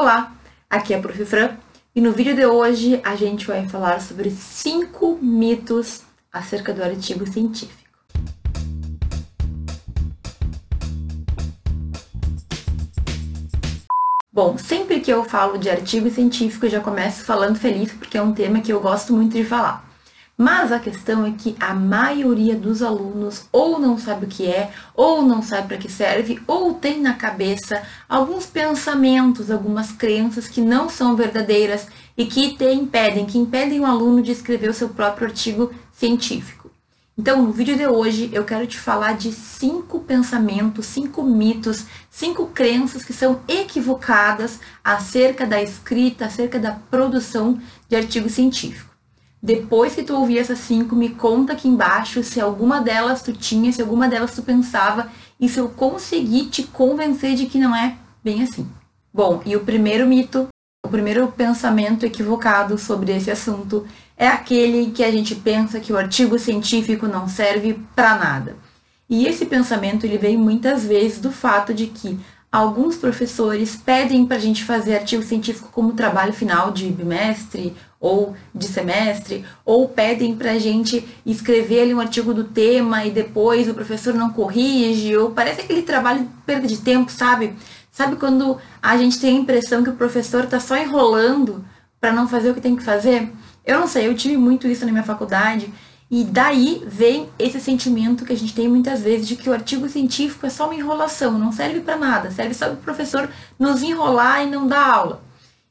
Olá, aqui é a Prof. Fran e no vídeo de hoje a gente vai falar sobre cinco mitos acerca do artigo científico. Bom, sempre que eu falo de artigo científico eu já começo falando feliz porque é um tema que eu gosto muito de falar. Mas a questão é que a maioria dos alunos ou não sabe o que é, ou não sabe para que serve, ou tem na cabeça alguns pensamentos, algumas crenças que não são verdadeiras e que te impedem, que impedem o aluno de escrever o seu próprio artigo científico. Então, no vídeo de hoje, eu quero te falar de cinco pensamentos, cinco mitos, cinco crenças que são equivocadas acerca da escrita, acerca da produção de artigo científico. Depois que tu ouvir essas cinco, me conta aqui embaixo se alguma delas tu tinha, se alguma delas tu pensava e se eu conseguir te convencer de que não é bem assim. Bom, e o primeiro mito, o primeiro pensamento equivocado sobre esse assunto é aquele que a gente pensa que o artigo científico não serve para nada. E esse pensamento ele vem muitas vezes do fato de que alguns professores pedem para a gente fazer artigo científico como trabalho final de bimestre ou de semestre, ou pedem para a gente escrever ali um artigo do tema e depois o professor não corrige, ou parece aquele trabalho de perda de tempo, sabe? Sabe quando a gente tem a impressão que o professor está só enrolando para não fazer o que tem que fazer? Eu não sei, eu tive muito isso na minha faculdade. E daí vem esse sentimento que a gente tem muitas vezes de que o artigo científico é só uma enrolação, não serve para nada, serve só para o professor nos enrolar e não dar aula.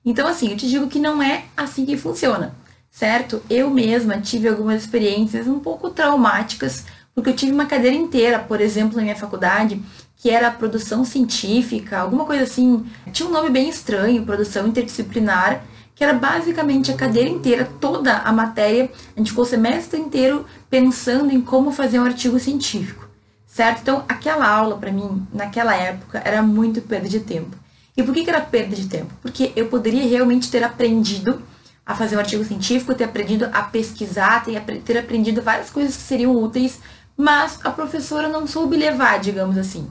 Então, assim, eu te digo que não é assim que funciona, certo? Eu mesma tive algumas experiências um pouco traumáticas, porque eu tive uma cadeira inteira, por exemplo, na minha faculdade, que era produção científica, alguma coisa assim, tinha um nome bem estranho, produção interdisciplinar, que era basicamente a cadeira inteira, toda a matéria, a gente ficou o semestre inteiro pensando em como fazer um artigo científico, certo? Então, aquela aula, para mim, naquela época, era muito perda de tempo. E por que, que era perda de tempo? Porque eu poderia realmente ter aprendido a fazer um artigo científico, ter aprendido a pesquisar, ter, aprendido várias coisas que seriam úteis, mas a professora não soube levar, digamos assim.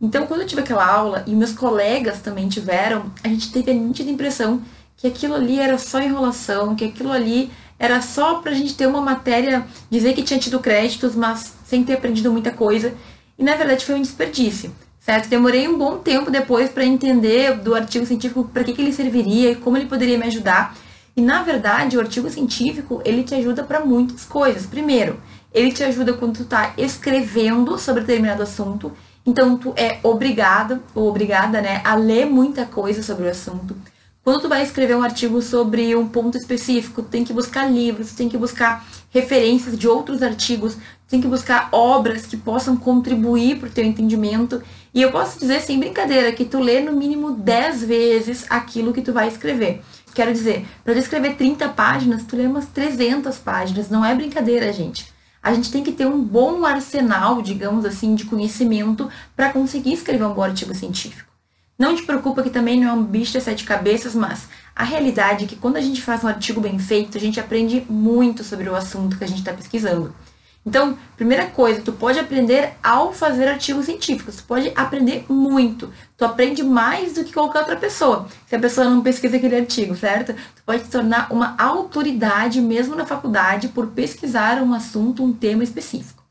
Então, quando eu tive aquela aula, e meus colegas também tiveram, a gente teve a nítida impressão que aquilo ali era só enrolação, que aquilo ali era só pra gente ter uma matéria, dizer que tinha tido créditos, mas sem ter aprendido muita coisa. E na verdade foi um desperdício certo? Demorei um bom tempo depois para entender do artigo científico para que, que ele serviria e como ele poderia me ajudar. E na verdade, o artigo científico, ele te ajuda para muitas coisas. Primeiro, ele te ajuda quando tu está escrevendo sobre determinado assunto. Então, tu é obrigado ou obrigada, né, a ler muita coisa sobre o assunto. Quando tu vai escrever um artigo sobre um ponto específico, tem que buscar livros, tem que buscar referências de outros artigos, tem que buscar obras que possam contribuir para o teu entendimento. E eu posso dizer sem brincadeira que tu lê no mínimo 10 vezes aquilo que tu vai escrever. Quero dizer, para escrever 30 páginas, tu lê umas 300 páginas, não é brincadeira, gente. A gente tem que ter um bom arsenal, digamos assim, de conhecimento para conseguir escrever um bom artigo científico. Não te preocupa que também não é um bicho de sete cabeças, mas a realidade é que quando a gente faz um artigo bem feito, a gente aprende muito sobre o assunto que a gente está pesquisando. Então, primeira coisa, tu pode aprender ao fazer artigos científicos, tu pode aprender muito. Tu aprende mais do que qualquer outra pessoa, se a pessoa não pesquisa aquele artigo, certo? Tu pode se tornar uma autoridade mesmo na faculdade por pesquisar um assunto, um tema específico.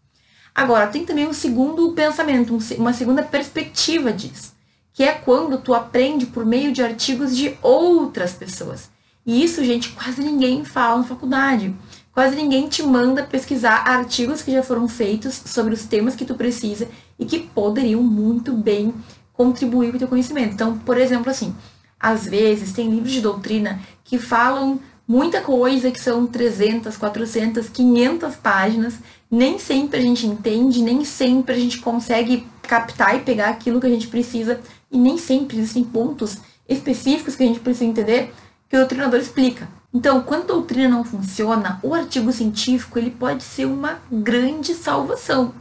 Agora, tem também um segundo pensamento, uma segunda perspectiva disso que é quando tu aprende por meio de artigos de outras pessoas. E isso, gente, quase ninguém fala na faculdade. Quase ninguém te manda pesquisar artigos que já foram feitos sobre os temas que tu precisa e que poderiam muito bem contribuir com o teu conhecimento. Então, por exemplo, assim, às vezes tem livros de doutrina que falam muita coisa que são 300, 400, 500 páginas. Nem sempre a gente entende, nem sempre a gente consegue captar e pegar aquilo que a gente precisa e nem sempre existem pontos específicos que a gente precisa entender que o doutrinador explica. Então, quando a doutrina não funciona, o artigo científico ele pode ser uma grande salvação.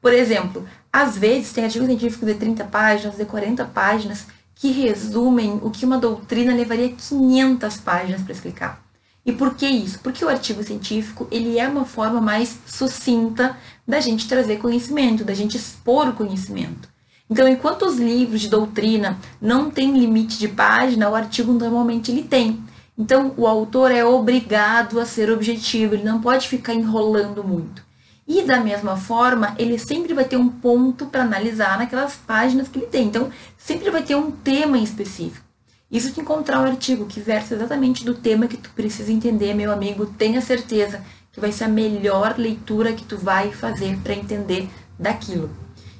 Por exemplo, às vezes tem artigos científicos de 30 páginas, de 40 páginas, que resumem o que uma doutrina levaria 500 páginas para explicar. E por que isso? Porque o artigo científico ele é uma forma mais sucinta da gente trazer conhecimento, da gente expor o conhecimento. Então, enquanto os livros de doutrina não têm limite de página, o artigo normalmente ele tem. Então, o autor é obrigado a ser objetivo, ele não pode ficar enrolando muito. E da mesma forma, ele sempre vai ter um ponto para analisar naquelas páginas que ele tem. Então, sempre vai ter um tema em específico. Isso te encontrar um artigo que versa exatamente do tema que tu precisa entender, meu amigo, tenha certeza que vai ser a melhor leitura que tu vai fazer para entender daquilo.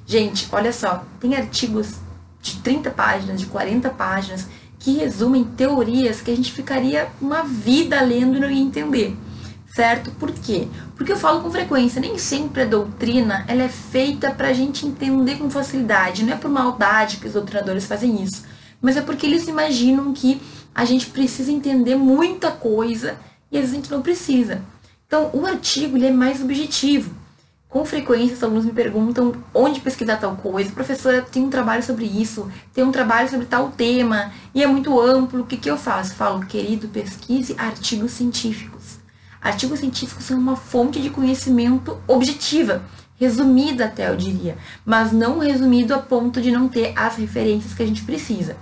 Gente, olha só, tem artigos de 30 páginas, de 40 páginas, que resumem teorias que a gente ficaria uma vida lendo e não ia entender. Certo? Por quê? Porque eu falo com frequência, nem sempre a doutrina ela é feita para a gente entender com facilidade. Não é por maldade que os doutrinadores fazem isso, mas é porque eles imaginam que a gente precisa entender muita coisa e às vezes a gente não precisa. Então, o artigo ele é mais objetivo. Com frequência, os alunos me perguntam onde pesquisar tal coisa. Professora, tem um trabalho sobre isso, tem um trabalho sobre tal tema, e é muito amplo. O que, que eu faço? Falo, querido, pesquise artigos científicos. Artigos científicos são uma fonte de conhecimento objetiva, resumida até, eu diria, mas não resumido a ponto de não ter as referências que a gente precisa.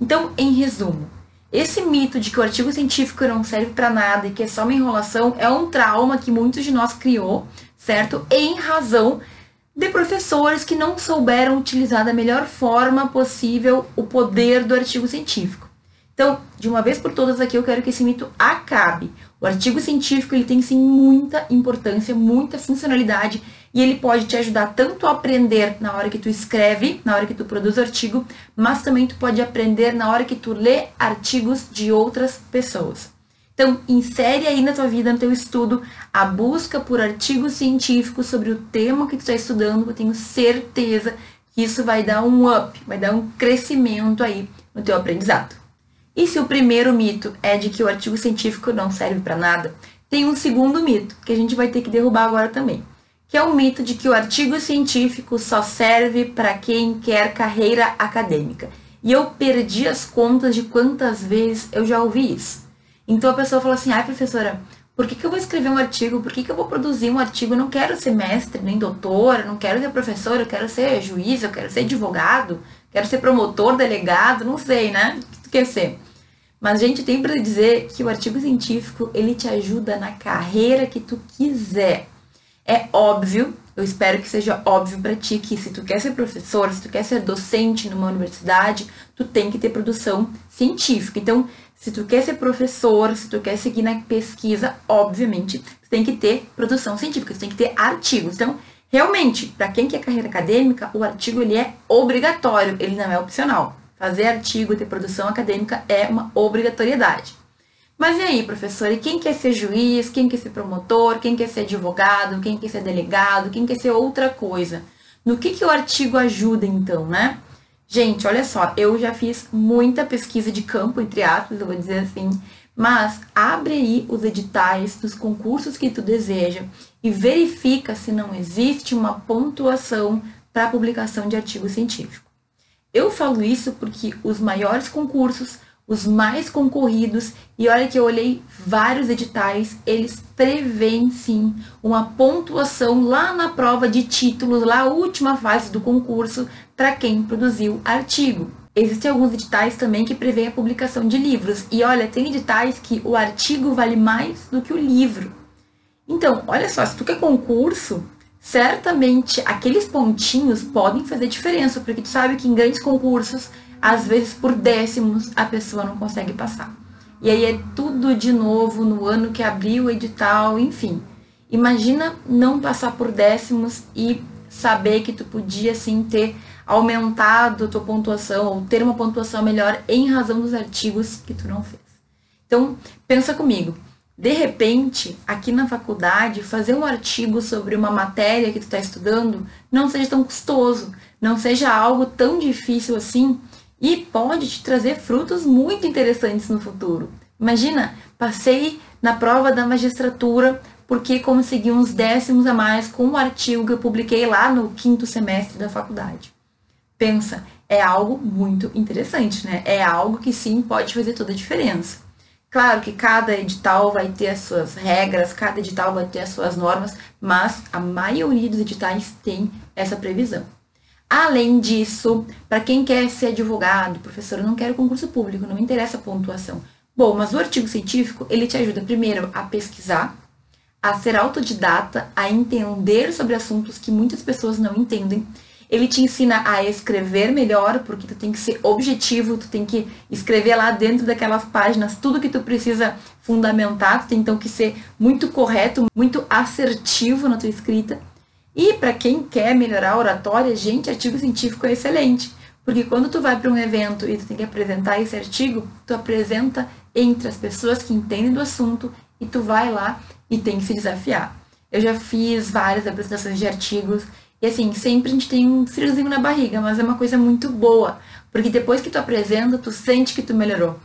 Então, em resumo, esse mito de que o artigo científico não serve para nada e que é só uma enrolação é um trauma que muitos de nós criou certo? Em razão de professores que não souberam utilizar da melhor forma possível o poder do artigo científico. Então, de uma vez por todas aqui, eu quero que esse mito acabe. O artigo científico ele tem sim muita importância, muita funcionalidade e ele pode te ajudar tanto a aprender na hora que tu escreve, na hora que tu produz artigo, mas também tu pode aprender na hora que tu lê artigos de outras pessoas. Então, insere aí na tua vida, no teu estudo, a busca por artigos científicos sobre o tema que tu está estudando. Eu tenho certeza que isso vai dar um up, vai dar um crescimento aí no teu aprendizado. E se o primeiro mito é de que o artigo científico não serve para nada, tem um segundo mito que a gente vai ter que derrubar agora também, que é o mito de que o artigo científico só serve para quem quer carreira acadêmica. E eu perdi as contas de quantas vezes eu já ouvi isso. Então a pessoa fala assim, ai professora, por que, que eu vou escrever um artigo? Por que, que eu vou produzir um artigo? Eu não quero ser mestre, nem doutora, não quero ser professor, eu quero ser juiz, eu quero ser advogado, quero ser promotor, delegado, não sei, né? O que tu quer ser? Mas, gente, tem para dizer que o artigo científico, ele te ajuda na carreira que tu quiser. É óbvio, eu espero que seja óbvio para ti que se tu quer ser professor, se tu quer ser docente numa universidade, tu tem que ter produção científica. Então, se tu quer ser professor, se tu quer seguir na pesquisa, obviamente, tu tem que ter produção científica, tu tem que ter artigos. Então, realmente, para quem quer carreira acadêmica, o artigo ele é obrigatório, ele não é opcional. Fazer artigo, ter produção acadêmica é uma obrigatoriedade. Mas e aí, professor, e quem quer ser juiz, quem quer ser promotor, quem quer ser advogado, quem quer ser delegado, quem quer ser outra coisa? No que, que o artigo ajuda então, né? Gente, olha só, eu já fiz muita pesquisa de campo, entre aspas, eu vou dizer assim, mas abre aí os editais dos concursos que tu deseja e verifica se não existe uma pontuação para publicação de artigo científico. Eu falo isso porque os maiores concursos os mais concorridos, e olha que eu olhei vários editais, eles prevêem sim uma pontuação lá na prova de títulos, lá última fase do concurso, para quem produziu artigo. Existem alguns editais também que prevêem a publicação de livros, e olha, tem editais que o artigo vale mais do que o livro. Então, olha só, se tu quer concurso, certamente aqueles pontinhos podem fazer diferença, porque tu sabe que em grandes concursos às vezes por décimos a pessoa não consegue passar. E aí é tudo de novo no ano que abriu o edital, enfim. Imagina não passar por décimos e saber que tu podia assim ter aumentado tua pontuação ou ter uma pontuação melhor em razão dos artigos que tu não fez. Então, pensa comigo. De repente, aqui na faculdade, fazer um artigo sobre uma matéria que tu está estudando não seja tão custoso, não seja algo tão difícil assim, e pode te trazer frutos muito interessantes no futuro. Imagina, passei na prova da magistratura porque consegui uns décimos a mais com um artigo que eu publiquei lá no quinto semestre da faculdade. Pensa, é algo muito interessante, né? É algo que sim pode fazer toda a diferença. Claro que cada edital vai ter as suas regras, cada edital vai ter as suas normas, mas a maioria dos editais tem essa previsão. Além disso, para quem quer ser advogado, professor, eu não quero concurso público, não me interessa a pontuação. Bom, mas o artigo científico, ele te ajuda primeiro a pesquisar, a ser autodidata, a entender sobre assuntos que muitas pessoas não entendem. Ele te ensina a escrever melhor, porque tu tem que ser objetivo, tu tem que escrever lá dentro daquelas páginas tudo que tu precisa fundamentar, tu tem então que ser muito correto, muito assertivo na tua escrita. E para quem quer melhorar a oratória, gente, artigo científico é excelente. Porque quando tu vai para um evento e tu tem que apresentar esse artigo, tu apresenta entre as pessoas que entendem do assunto e tu vai lá e tem que se desafiar. Eu já fiz várias apresentações de artigos e assim, sempre a gente tem um friozinho na barriga, mas é uma coisa muito boa, porque depois que tu apresenta, tu sente que tu melhorou.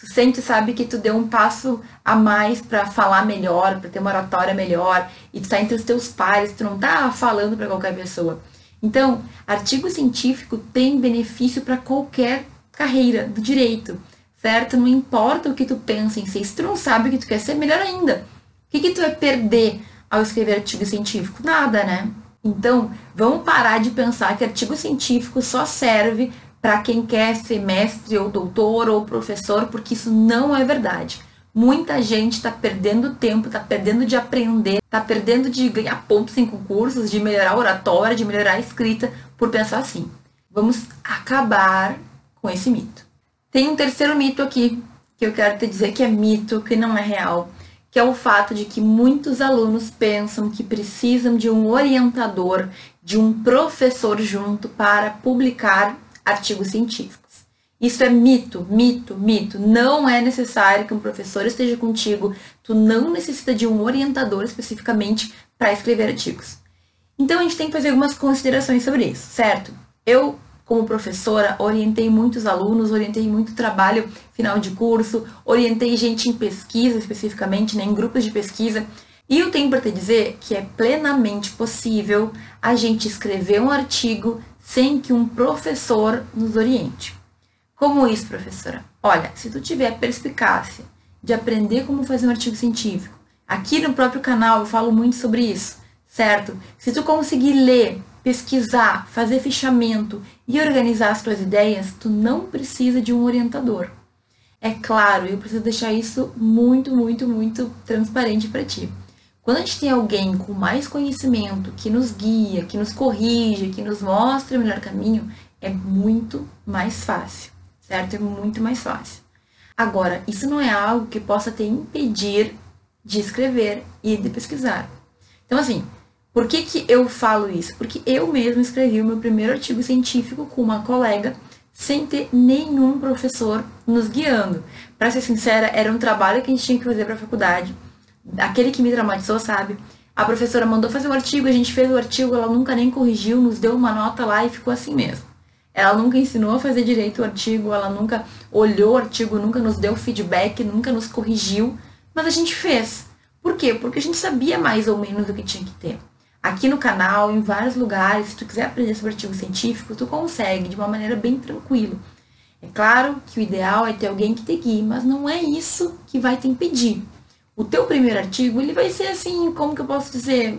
Tu sente, sabe, que tu deu um passo a mais para falar melhor, para ter uma oratória melhor, e tu tá entre os teus pares, tu não tá falando para qualquer pessoa. Então, artigo científico tem benefício para qualquer carreira do direito, certo? Não importa o que tu pensa em ser, se tu não sabe o que tu quer ser, melhor ainda. O que, que tu vai perder ao escrever artigo científico? Nada, né? Então, vamos parar de pensar que artigo científico só serve para quem quer ser mestre ou doutor ou professor, porque isso não é verdade. Muita gente está perdendo tempo, está perdendo de aprender, está perdendo de ganhar pontos em concursos, de melhorar a oratória, de melhorar a escrita, por pensar assim. Vamos acabar com esse mito. Tem um terceiro mito aqui, que eu quero te dizer que é mito, que não é real, que é o fato de que muitos alunos pensam que precisam de um orientador, de um professor junto para publicar artigos científicos. Isso é mito, mito, mito. Não é necessário que um professor esteja contigo. Tu não necessita de um orientador especificamente para escrever artigos. Então a gente tem que fazer algumas considerações sobre isso, certo? Eu, como professora, orientei muitos alunos, orientei muito trabalho final de curso, orientei gente em pesquisa especificamente, né, em grupos de pesquisa. E eu tenho para te dizer que é plenamente possível a gente escrever um artigo sem que um professor nos oriente. Como isso, professora? Olha, se tu tiver perspicácia de aprender como fazer um artigo científico, aqui no próprio canal eu falo muito sobre isso, certo? Se tu conseguir ler, pesquisar, fazer fichamento e organizar as tuas ideias, tu não precisa de um orientador. É claro, eu preciso deixar isso muito, muito, muito transparente para ti. Quando a gente tem alguém com mais conhecimento, que nos guia, que nos corrige, que nos mostra o melhor caminho, é muito mais fácil, certo? É muito mais fácil. Agora, isso não é algo que possa te impedir de escrever e de pesquisar. Então, assim, por que, que eu falo isso? Porque eu mesmo escrevi o meu primeiro artigo científico com uma colega sem ter nenhum professor nos guiando. Para ser sincera, era um trabalho que a gente tinha que fazer para a faculdade aquele que me traumatizou, sabe? A professora mandou fazer o artigo, a gente fez o artigo, ela nunca nem corrigiu, nos deu uma nota lá e ficou assim mesmo. Ela nunca ensinou a fazer direito o artigo, ela nunca olhou o artigo, nunca nos deu feedback, nunca nos corrigiu, mas a gente fez. Por quê? Porque a gente sabia mais ou menos o que tinha que ter. Aqui no canal, em vários lugares, se tu quiser aprender sobre artigo científico, tu consegue de uma maneira bem tranquila. É claro que o ideal é ter alguém que te guie, mas não é isso que vai te impedir o teu primeiro artigo, ele vai ser assim, como que eu posso dizer,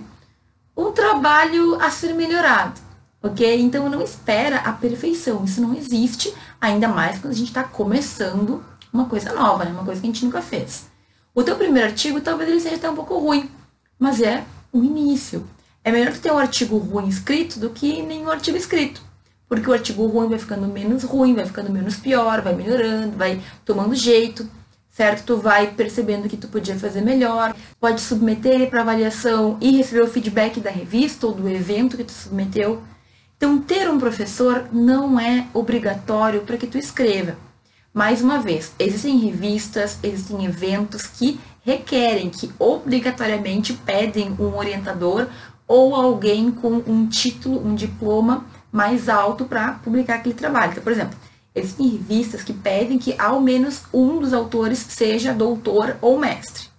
um trabalho a ser melhorado, ok? Então não espera a perfeição, isso não existe, ainda mais quando a gente está começando uma coisa nova, né? Uma coisa que a gente nunca fez. O teu primeiro artigo talvez ele seja até um pouco ruim, mas é o início. É melhor ter um artigo ruim escrito do que nenhum artigo escrito. Porque o artigo ruim vai ficando menos ruim, vai ficando menos pior, vai melhorando, vai tomando jeito certo? Tu vai percebendo que tu podia fazer melhor, pode submeter para avaliação e receber o feedback da revista ou do evento que tu submeteu. Então, ter um professor não é obrigatório para que tu escreva. Mais uma vez, existem revistas, existem eventos que requerem, que obrigatoriamente pedem um orientador ou alguém com um título, um diploma mais alto para publicar aquele trabalho. Então, por exemplo, Existem revistas que pedem que ao menos um dos autores seja doutor ou mestre.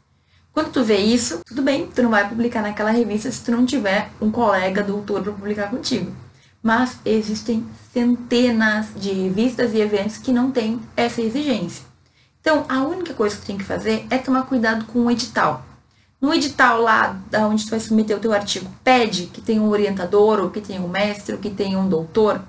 Quando tu vê isso, tudo bem, tu não vai publicar naquela revista se tu não tiver um colega doutor para publicar contigo. Mas existem centenas de revistas e eventos que não têm essa exigência. Então, a única coisa que tu tem que fazer é tomar cuidado com o edital. No edital lá, onde tu vai submeter o teu artigo, pede que tenha um orientador, ou que tenha um mestre, ou que tenha um doutor.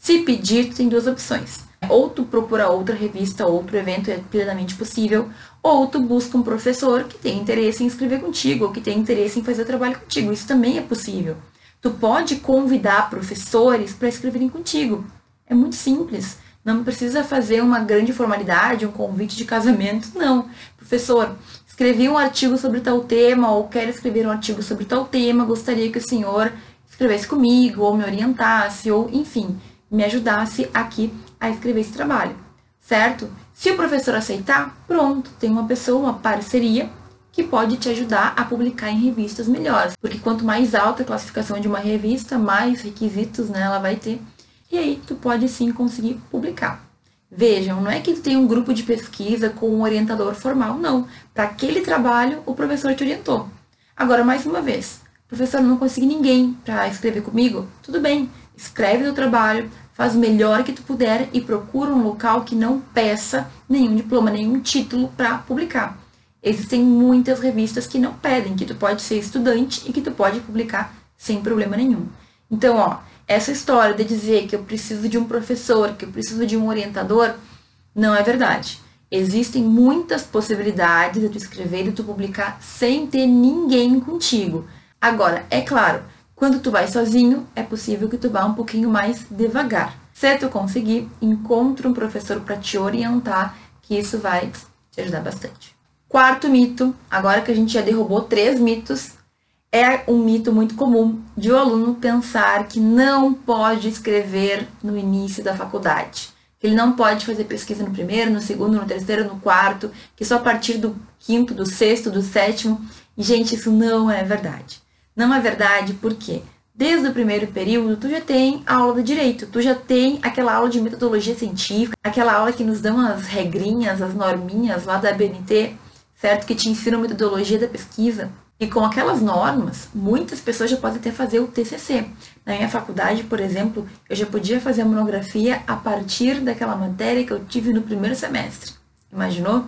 Se pedir, tu tem duas opções. Ou tu procura outra revista, outro evento, é plenamente possível, ou tu busca um professor que tem interesse em escrever contigo, ou que tem interesse em fazer trabalho contigo. Isso também é possível. Tu pode convidar professores para escreverem contigo. É muito simples. Não precisa fazer uma grande formalidade, um convite de casamento, não. Professor, escrevi um artigo sobre tal tema, ou quero escrever um artigo sobre tal tema, gostaria que o senhor escrevesse comigo, ou me orientasse, ou enfim, me ajudasse aqui a escrever esse trabalho, certo? Se o professor aceitar, pronto, tem uma pessoa, uma parceria que pode te ajudar a publicar em revistas melhores, porque quanto mais alta a classificação de uma revista, mais requisitos né, ela vai ter, e aí tu pode sim conseguir publicar. Vejam, não é que tu tem um grupo de pesquisa com um orientador formal, não. Para aquele trabalho, o professor te orientou. Agora, mais uma vez, professor, não consegui ninguém para escrever comigo? Tudo bem, escreve o trabalho, faz o melhor que tu puder e procura um local que não peça nenhum diploma, nenhum título para publicar. Existem muitas revistas que não pedem, que tu pode ser estudante e que tu pode publicar sem problema nenhum. Então, ó, essa história de dizer que eu preciso de um professor, que eu preciso de um orientador, não é verdade. Existem muitas possibilidades de tu escrever e tu publicar sem ter ninguém contigo. Agora, é claro, quando tu vai sozinho, é possível que tu vá um pouquinho mais devagar. Se tu conseguir, encontre um professor para te orientar, que isso vai te ajudar bastante. Quarto mito, agora que a gente já derrubou três mitos, é um mito muito comum de o um aluno pensar que não pode escrever no início da faculdade. Que ele não pode fazer pesquisa no primeiro, no segundo, no terceiro, no quarto, que só a partir do quinto, do sexto, do sétimo. E, gente, isso não é verdade. Não é verdade porque desde o primeiro período tu já tem aula de direito, tu já tem aquela aula de metodologia científica, aquela aula que nos dão as regrinhas, as norminhas lá da BNT, certo? Que te ensina a metodologia da pesquisa. E com aquelas normas, muitas pessoas já podem até fazer o TCC. Na minha faculdade, por exemplo, eu já podia fazer a monografia a partir daquela matéria que eu tive no primeiro semestre. Imaginou?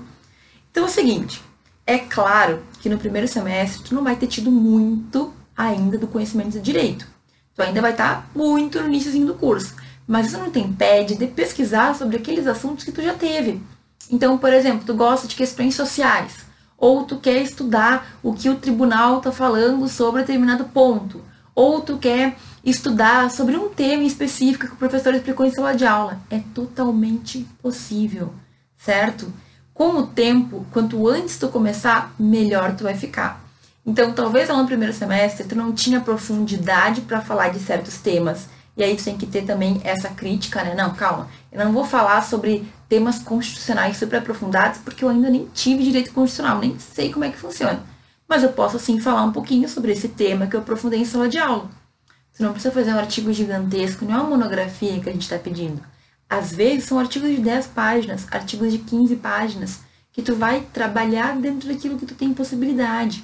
Então é o seguinte, é claro que no primeiro semestre tu não vai ter tido muito ainda do conhecimento do direito. Tu ainda vai estar muito no iníciozinho do curso. Mas isso não te impede de pesquisar sobre aqueles assuntos que tu já teve. Então, por exemplo, tu gosta de questões sociais ou tu quer estudar o que o tribunal está falando sobre determinado ponto, ou tu quer estudar sobre um tema específico que o professor explicou em sala de aula. É totalmente possível, certo? Com o tempo, quanto antes tu começar, melhor tu vai ficar. Então, talvez lá no primeiro semestre tu não tinha profundidade para falar de certos temas. E aí tu tem que ter também essa crítica, né? Não, calma. Eu não vou falar sobre temas constitucionais super aprofundados, porque eu ainda nem tive direito constitucional, nem sei como é que funciona. Mas eu posso, sim, falar um pouquinho sobre esse tema que eu aprofundei em sala de aula. Você não precisa fazer um artigo gigantesco, não é uma monografia que a gente está pedindo. Às vezes são artigos de 10 páginas, artigos de 15 páginas, que tu vai trabalhar dentro daquilo que tu tem possibilidade,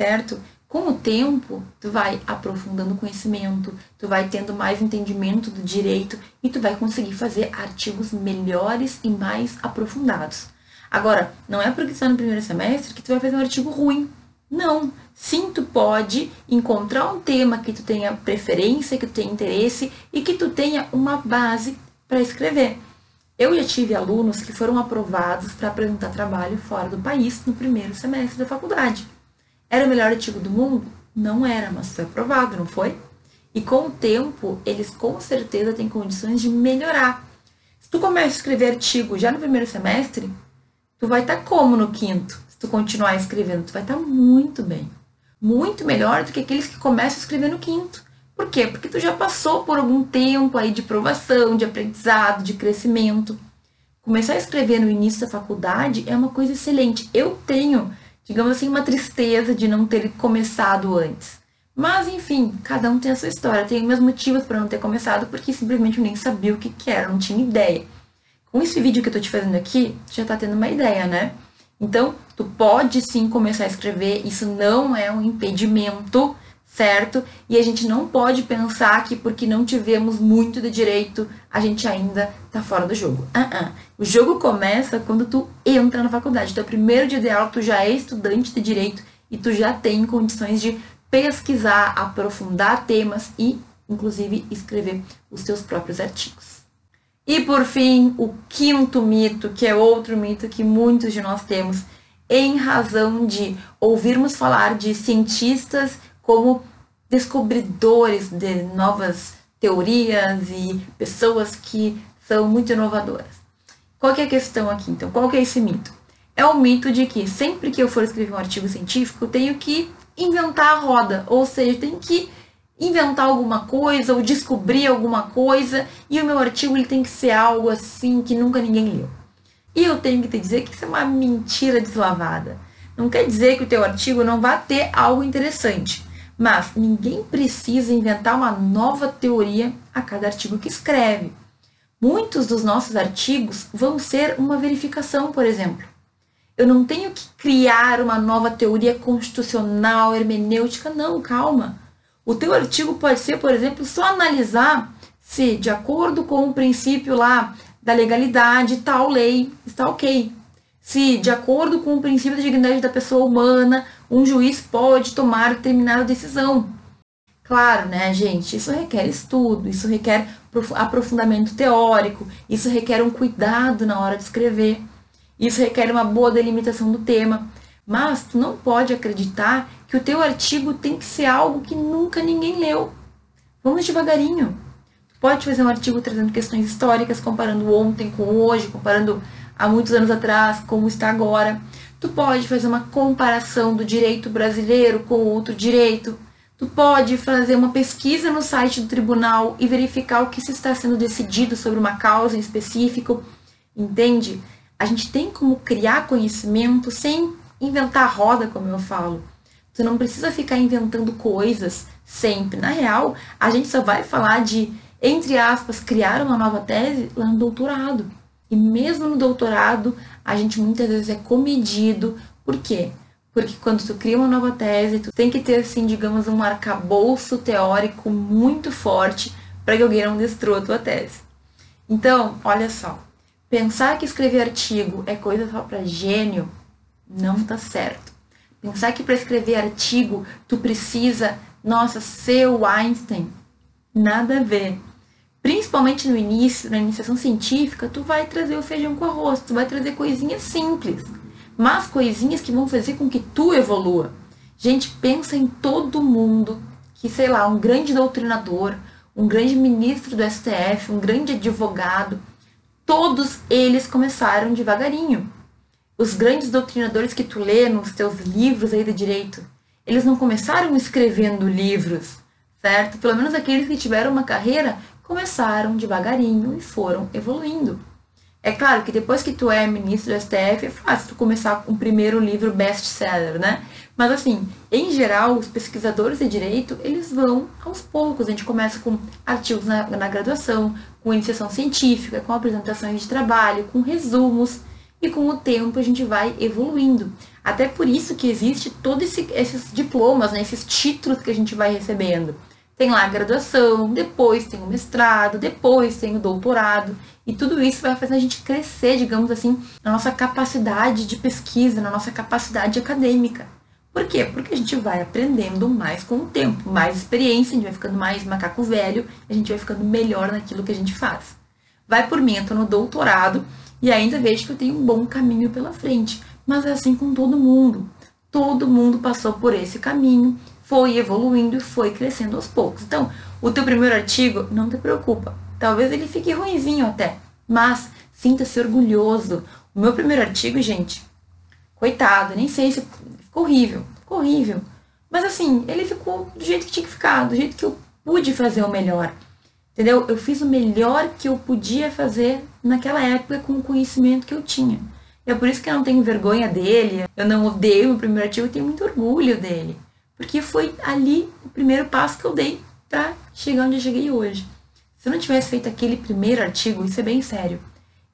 certo? Com o tempo, tu vai aprofundando o conhecimento, tu vai tendo mais entendimento do direito e tu vai conseguir fazer artigos melhores e mais aprofundados. Agora, não é porque tu está no primeiro semestre que tu vai fazer um artigo ruim. Não. Sim, tu pode encontrar um tema que tu tenha preferência, que tu tenha interesse e que tu tenha uma base para escrever. Eu já tive alunos que foram aprovados para apresentar trabalho fora do país no primeiro semestre da faculdade. Era o melhor artigo do mundo? Não era, mas foi aprovado, não foi? E com o tempo, eles com certeza têm condições de melhorar. Se tu começa a escrever artigo já no primeiro semestre, tu vai estar tá como no quinto? Se tu continuar escrevendo, tu vai estar tá muito bem. Muito melhor do que aqueles que começam a escrever no quinto. Por quê? Porque tu já passou por algum tempo aí de provação, de aprendizado, de crescimento. Começar a escrever no início da faculdade é uma coisa excelente. Eu tenho digamos assim, uma tristeza de não ter começado antes. Mas, enfim, cada um tem a sua história. Tem meus motivos para não ter começado, porque simplesmente eu nem sabia o que, que era, não tinha ideia. Com esse vídeo que eu tô te fazendo aqui, tu já tá tendo uma ideia, né? Então, tu pode sim começar a escrever, isso não é um impedimento certo? E a gente não pode pensar que porque não tivemos muito de direito, a gente ainda tá fora do jogo. Uh -uh. O jogo começa quando tu entra na faculdade. Então, primeiro dia de aula, tu já é estudante de direito e tu já tem condições de pesquisar, aprofundar temas e, inclusive, escrever os teus próprios artigos. E por fim, o quinto mito, que é outro mito que muitos de nós temos, em razão de ouvirmos falar de cientistas como descobridores de novas teorias e pessoas que são muito inovadoras. Qual é a questão aqui, então? Qual é esse mito? É o mito de que sempre que eu for escrever um artigo científico, tenho que inventar a roda, ou seja, tenho que inventar alguma coisa ou descobrir alguma coisa e o meu artigo ele tem que ser algo assim que nunca ninguém leu. E eu tenho que te dizer que isso é uma mentira deslavada. Não quer dizer que o teu artigo não vá ter algo interessante, mas ninguém precisa inventar uma nova teoria a cada artigo que escreve. Muitos dos nossos artigos vão ser uma verificação, por exemplo. Eu não tenho que criar uma nova teoria constitucional, hermenêutica, não, calma. O teu artigo pode ser, por exemplo, só analisar se, de acordo com o princípio lá da legalidade, tal lei está ok. Se, de acordo com o princípio da dignidade da pessoa humana, um juiz pode tomar determinada decisão. Claro, né, gente? Isso requer estudo, isso requer aprofundamento teórico, isso requer um cuidado na hora de escrever, isso requer uma boa delimitação do tema. Mas tu não pode acreditar que o teu artigo tem que ser algo que nunca ninguém leu. Vamos devagarinho. Pode fazer um artigo trazendo questões históricas, comparando ontem com hoje, comparando há muitos anos atrás, como está agora. Tu pode fazer uma comparação do direito brasileiro com outro direito. Tu pode fazer uma pesquisa no site do tribunal e verificar o que se está sendo decidido sobre uma causa em específico. Entende? A gente tem como criar conhecimento sem inventar roda, como eu falo. Tu não precisa ficar inventando coisas sempre. Na real, a gente só vai falar de entre aspas, criar uma nova tese lá no doutorado. E mesmo no doutorado, a gente muitas vezes é comedido. Por quê? Porque quando tu cria uma nova tese, tu tem que ter, assim, digamos, um arcabouço teórico muito forte para que alguém não destrua a tua tese. Então, olha só. Pensar que escrever artigo é coisa só para gênio não tá certo. Pensar que para escrever artigo tu precisa, nossa, ser o Einstein, nada a ver. Principalmente no início, na iniciação científica, tu vai trazer o feijão com arroz, tu vai trazer coisinhas simples, mas coisinhas que vão fazer com que tu evolua. Gente, pensa em todo mundo que, sei lá, um grande doutrinador, um grande ministro do STF, um grande advogado, todos eles começaram devagarinho. Os grandes doutrinadores que tu lê nos teus livros aí de direito, eles não começaram escrevendo livros, certo? Pelo menos aqueles que tiveram uma carreira começaram devagarinho e foram evoluindo. É claro que depois que tu é ministro do STF, é fácil tu começar com o primeiro livro best-seller, né? Mas assim, em geral, os pesquisadores de direito, eles vão aos poucos. A gente começa com artigos na, na graduação, com iniciação científica, com apresentações de trabalho, com resumos, e com o tempo a gente vai evoluindo. Até por isso que existe todos esse, esses diplomas, né, esses títulos que a gente vai recebendo. Tem lá a graduação, depois tem o mestrado, depois tem o doutorado. E tudo isso vai fazer a gente crescer, digamos assim, na nossa capacidade de pesquisa, na nossa capacidade acadêmica. Por quê? Porque a gente vai aprendendo mais com o tempo, mais experiência, a gente vai ficando mais macaco velho, a gente vai ficando melhor naquilo que a gente faz. Vai por mim, eu no doutorado e ainda vejo que eu tenho um bom caminho pela frente. Mas é assim com todo mundo. Todo mundo passou por esse caminho foi evoluindo e foi crescendo aos poucos. Então, o teu primeiro artigo, não te preocupa. Talvez ele fique ruinzinho até, mas sinta-se orgulhoso. O meu primeiro artigo, gente, coitado, nem sei se ficou horrível, ficou horrível. Mas assim, ele ficou do jeito que tinha que ficar, do jeito que eu pude fazer o melhor. Entendeu? Eu fiz o melhor que eu podia fazer naquela época com o conhecimento que eu tinha. E é por isso que eu não tenho vergonha dele, eu não odeio o primeiro artigo, eu tenho muito orgulho dele. Porque foi ali o primeiro passo que eu dei para chegar onde eu cheguei hoje. Se eu não tivesse feito aquele primeiro artigo, isso é bem sério,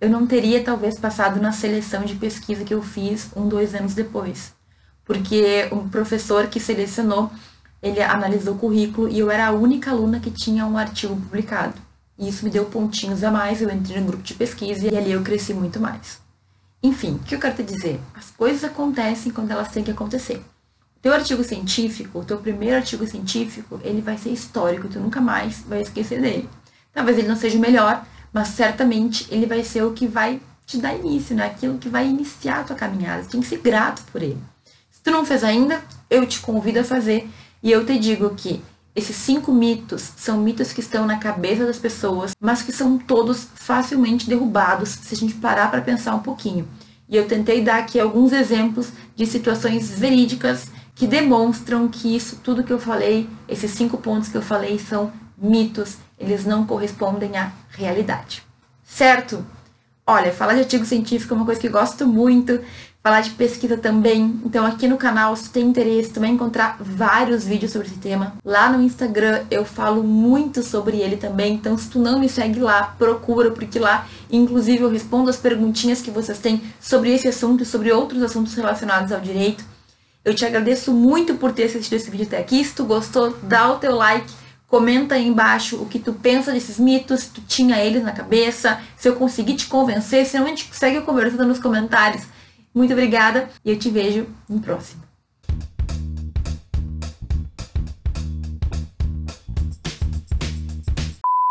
eu não teria talvez passado na seleção de pesquisa que eu fiz um, dois anos depois. Porque o professor que selecionou, ele analisou o currículo e eu era a única aluna que tinha um artigo publicado. E isso me deu pontinhos a mais, eu entrei no grupo de pesquisa e ali eu cresci muito mais. Enfim, o que eu quero te dizer? As coisas acontecem quando elas têm que acontecer Teu artigo científico, teu primeiro artigo científico, ele vai ser histórico, tu nunca mais vai esquecer dele. Talvez ele não seja o melhor, mas certamente ele vai ser o que vai te dar início, né? Aquilo que vai iniciar a tua caminhada. Você tem que ser grato por ele. Se tu não fez ainda, eu te convido a fazer e eu te digo que esses cinco mitos são mitos que estão na cabeça das pessoas, mas que são todos facilmente derrubados se a gente parar para pensar um pouquinho. E eu tentei dar aqui alguns exemplos de situações verídicas que demonstram que isso tudo que eu falei, esses cinco pontos que eu falei, são mitos, eles não correspondem à realidade. Certo? Olha, falar de artigo científico é uma coisa que eu gosto muito, falar de pesquisa também. Então, aqui no canal, se tem interesse, vai encontrar vários vídeos sobre esse tema. Lá no Instagram eu falo muito sobre ele também. Então, se tu não me segue lá, procura, porque lá, inclusive, eu respondo as perguntinhas que vocês têm sobre esse assunto e sobre outros assuntos relacionados ao direito. Eu te agradeço muito por ter assistido esse vídeo até aqui. Se tu gostou, dá o teu like Comenta aí embaixo o que tu pensa desses mitos, se tu tinha eles na cabeça, se eu consegui te convencer, se não a gente segue conversando nos comentários. Muito obrigada e eu te vejo no próximo.